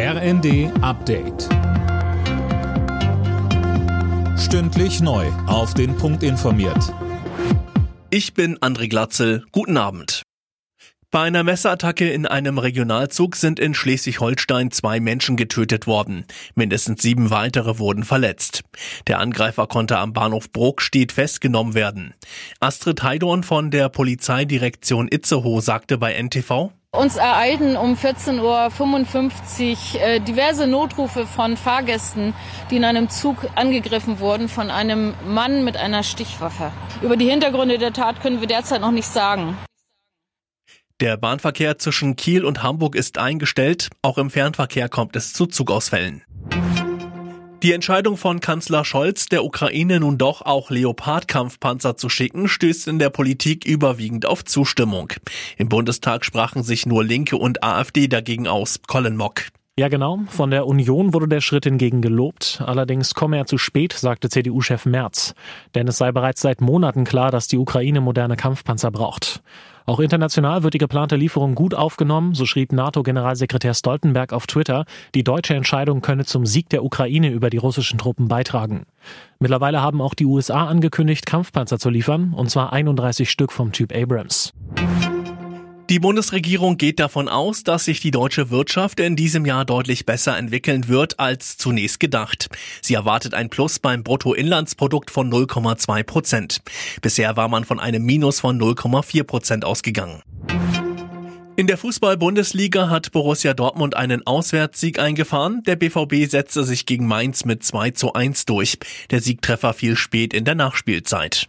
RND Update. Stündlich neu. Auf den Punkt informiert. Ich bin André Glatzel. Guten Abend. Bei einer Messerattacke in einem Regionalzug sind in Schleswig-Holstein zwei Menschen getötet worden. Mindestens sieben weitere wurden verletzt. Der Angreifer konnte am Bahnhof Brokstedt festgenommen werden. Astrid Heidorn von der Polizeidirektion Itzehoe sagte bei NTV, uns ereilten um 14.55 Uhr äh, diverse Notrufe von Fahrgästen, die in einem Zug angegriffen wurden von einem Mann mit einer Stichwaffe. Über die Hintergründe der Tat können wir derzeit noch nichts sagen. Der Bahnverkehr zwischen Kiel und Hamburg ist eingestellt. Auch im Fernverkehr kommt es zu Zugausfällen. Die Entscheidung von Kanzler Scholz, der Ukraine nun doch auch Leopard-Kampfpanzer zu schicken, stößt in der Politik überwiegend auf Zustimmung. Im Bundestag sprachen sich nur Linke und AfD dagegen aus. Colin Mock. Ja, genau. Von der Union wurde der Schritt hingegen gelobt. Allerdings komme er zu spät, sagte CDU-Chef Merz. Denn es sei bereits seit Monaten klar, dass die Ukraine moderne Kampfpanzer braucht. Auch international wird die geplante Lieferung gut aufgenommen, so schrieb NATO-Generalsekretär Stoltenberg auf Twitter, die deutsche Entscheidung könne zum Sieg der Ukraine über die russischen Truppen beitragen. Mittlerweile haben auch die USA angekündigt, Kampfpanzer zu liefern, und zwar 31 Stück vom Typ Abrams. Die Bundesregierung geht davon aus, dass sich die deutsche Wirtschaft in diesem Jahr deutlich besser entwickeln wird als zunächst gedacht. Sie erwartet ein Plus beim Bruttoinlandsprodukt von 0,2 Prozent. Bisher war man von einem Minus von 0,4 Prozent ausgegangen. In der Fußball-Bundesliga hat Borussia Dortmund einen Auswärtssieg eingefahren. Der BVB setzte sich gegen Mainz mit 2 zu 1 durch. Der Siegtreffer fiel spät in der Nachspielzeit.